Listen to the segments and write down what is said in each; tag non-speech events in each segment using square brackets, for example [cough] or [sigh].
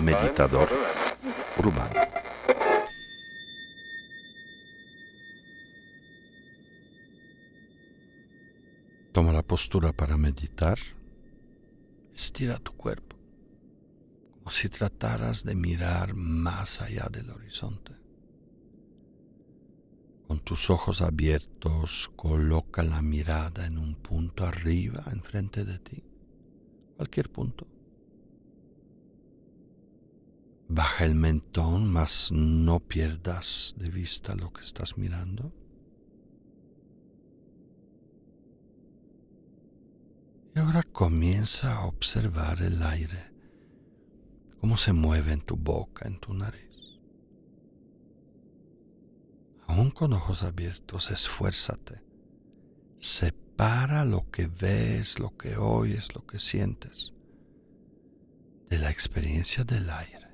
Meditador urbano. Toma la postura para meditar. Estira tu cuerpo como si trataras de mirar más allá del horizonte. Con tus ojos abiertos, coloca la mirada en un punto arriba, enfrente de ti, cualquier punto. Baja el mentón, mas no pierdas de vista lo que estás mirando. Y ahora comienza a observar el aire, cómo se mueve en tu boca, en tu nariz aún con ojos abiertos, esfuérzate. Separa lo que ves, lo que oyes, lo que sientes de la experiencia del aire.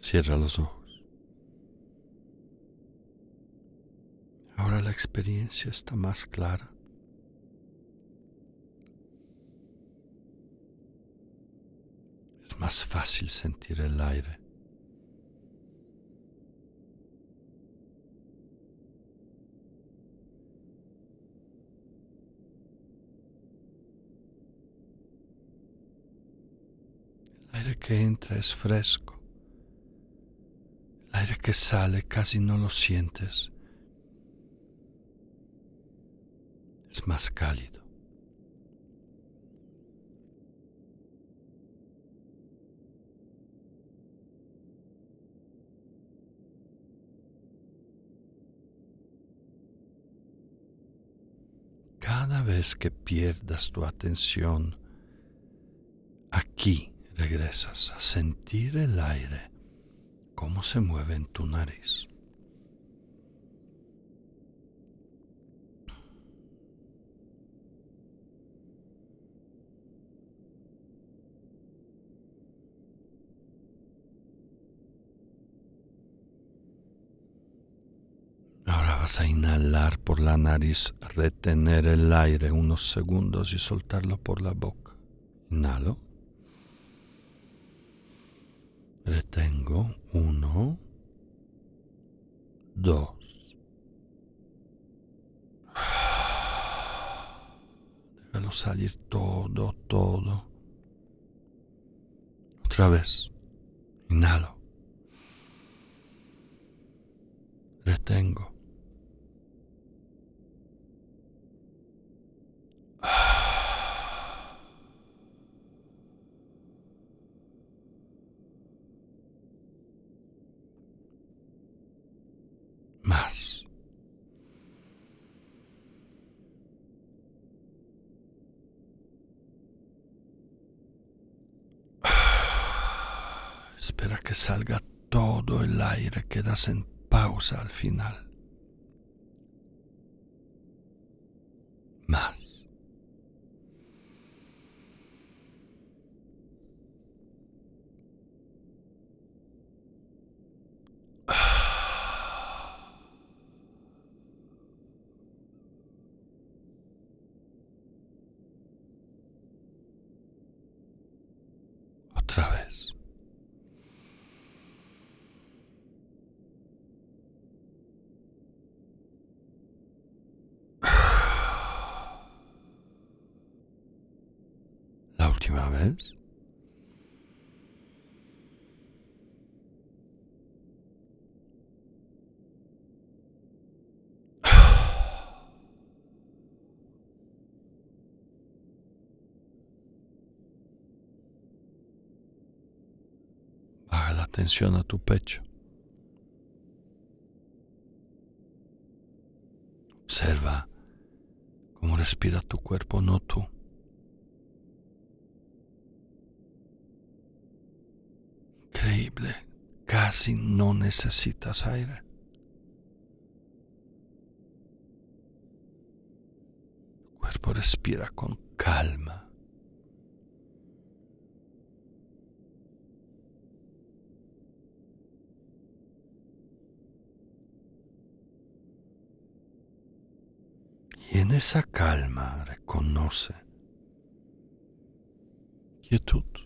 Cierra los ojos. Ahora la experiencia está más clara. Es más fácil sentir el aire. El aire que entra es fresco. El aire que sale casi no lo sientes. Es más cálido. Cada vez que pierdas tu atención, aquí regresas a sentir el aire, cómo se mueve en tu nariz. Vas a inhalar por la nariz, retener el aire unos segundos y soltarlo por la boca. Inhalo. Retengo. Uno. Dos. [sighs] Déjalo salir todo, todo. Otra vez. Inhalo. Retengo. Espera que salga todo el aire, quedas en pausa al final. Más. [sighs] otra vez. La última vez. [sighs] atención a tu pecho. Observa cómo respira tu cuerpo, no tú. Increíble. Casi no necesitas aire. Tu cuerpo respira con calma. Y en esa calma reconoce quietud.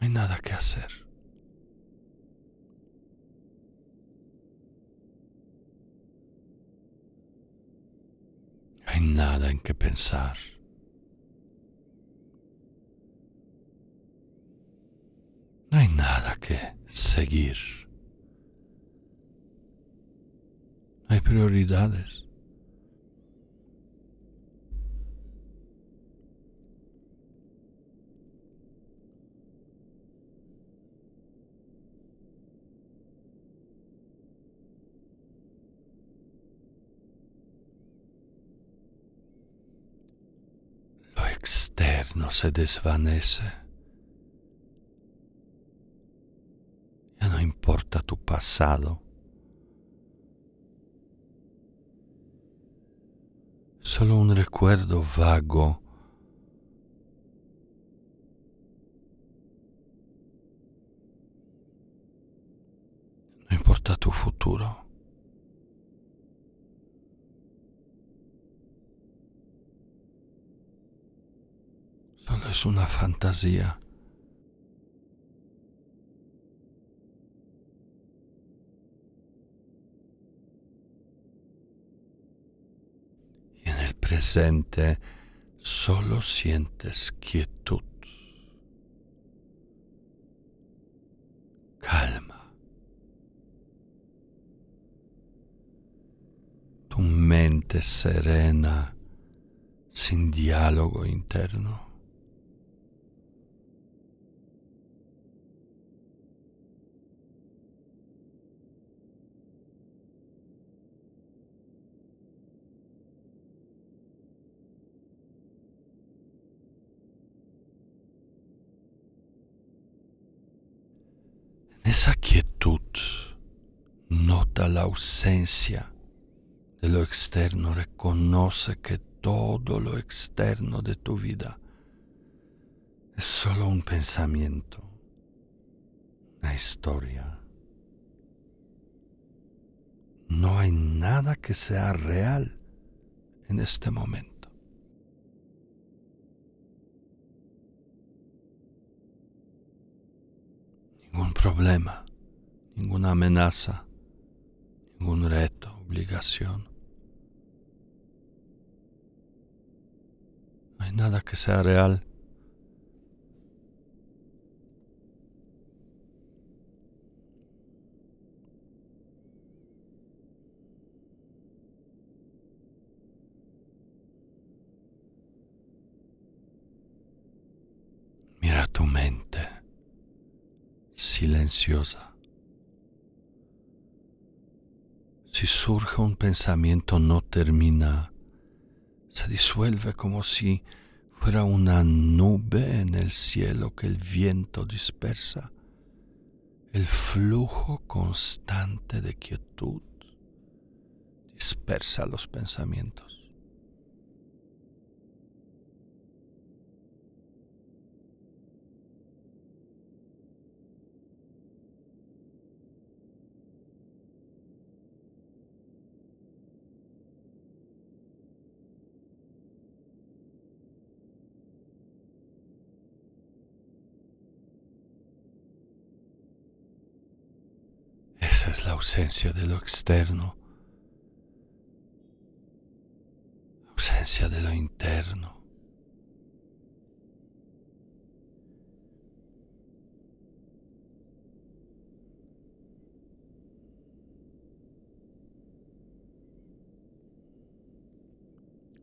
No hay nada que hacer. No hay nada en que pensar. No hay nada que seguir. No hay prioridades. Externo se desvanece. no importa tu pasado. Solo un recuerdo vago. No importa tu futuro. Es una fantasía. presente solo sientes quietud, calma. Tu mente serena sin diálogo interno. Esa quietud nota la ausencia de lo externo, reconoce que todo lo externo de tu vida es solo un pensamiento, una historia. No hay nada que sea real en este momento. Ningún problema, ninguna amenaza, ningún reto, obligación. No hay nada que sea real. Mira tu mente Si surge un pensamiento no termina, se disuelve como si fuera una nube en el cielo que el viento dispersa. El flujo constante de quietud dispersa los pensamientos. Es la ausencia de lo externo, ausencia de lo interno.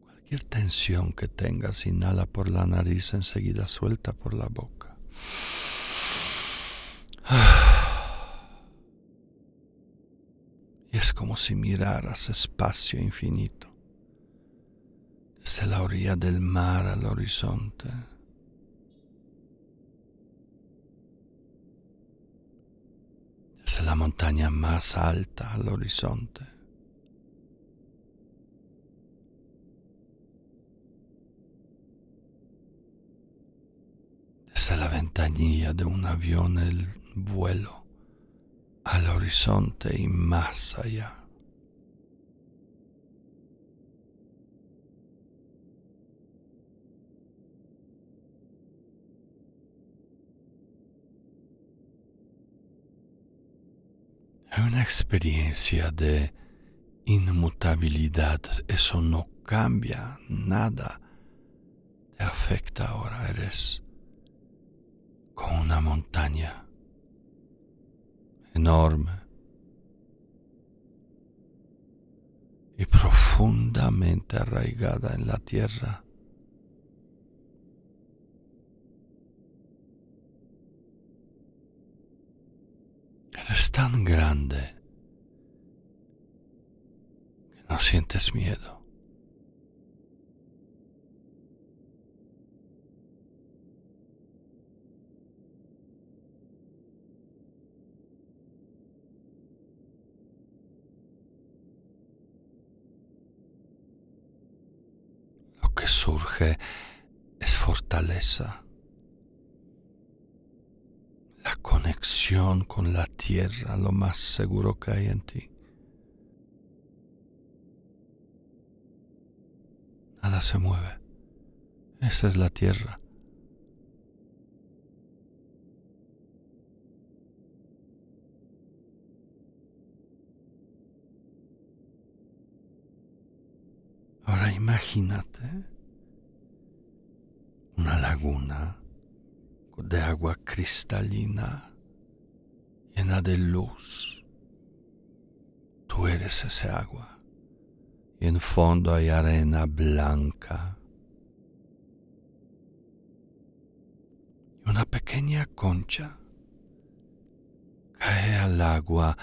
Cualquier tensión que tengas, inhala por la nariz, enseguida suelta por la boca. Es como si miraras espacio infinito, desde la orilla del mar al horizonte. Desde la montaña más alta al horizonte. Desde la ventanilla de un avión el vuelo al horizonte y más allá. Una experiencia de inmutabilidad, eso no cambia nada, te afecta ahora, eres como una montaña enorme y profundamente arraigada en la tierra. Eres tan grande que no sientes miedo. Lo que surge es fortaleza. conexión con la tierra, lo más seguro que hay en ti. Nada se mueve. Esa es la tierra. Ahora imagínate una laguna de agua cristalina, llena de luz. Tú eres ese agua y en fondo hay arena blanca. Y una pequeña concha cae al agua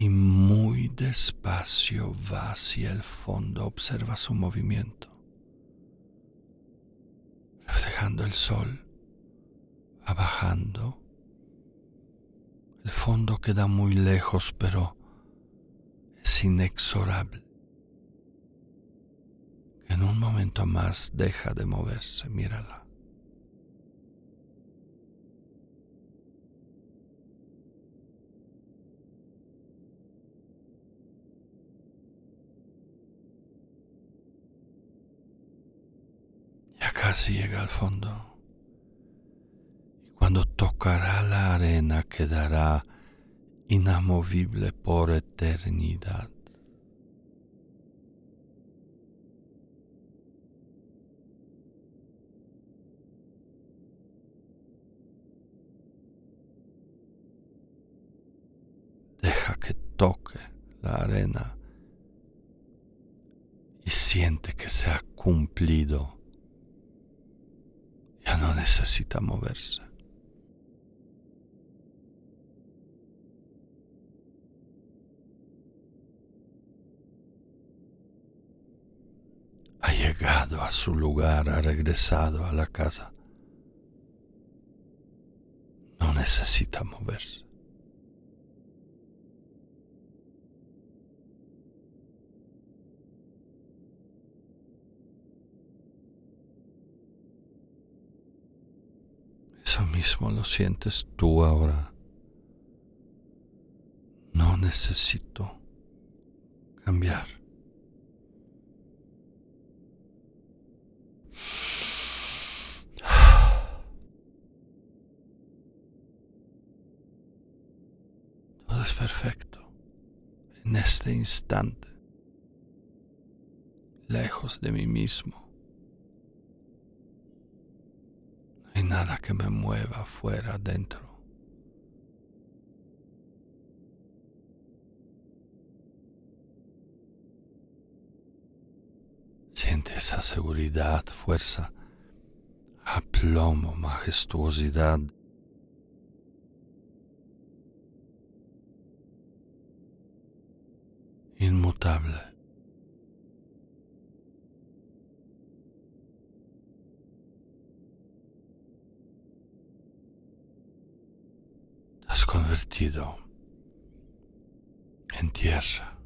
y muy despacio va hacia el fondo, observa su movimiento, reflejando el sol bajando. El fondo queda muy lejos, pero es inexorable. En un momento más deja de moverse, mírala. Ya casi llega al fondo. Cuando tocará la arena quedará inamovible por eternidad. Deja que toque la arena y siente que se ha cumplido. No necesita moverse. llegado a su lugar, ha regresado a la casa. No necesita moverse. Eso lo sientes tú ahora. No necesito cambiar. es perfecto en este instante, lejos de mí mismo. No hay nada que me mueva fuera, dentro. Siente esa seguridad, fuerza, aplomo, majestuosidad inmutable. Te has convertido en tierra.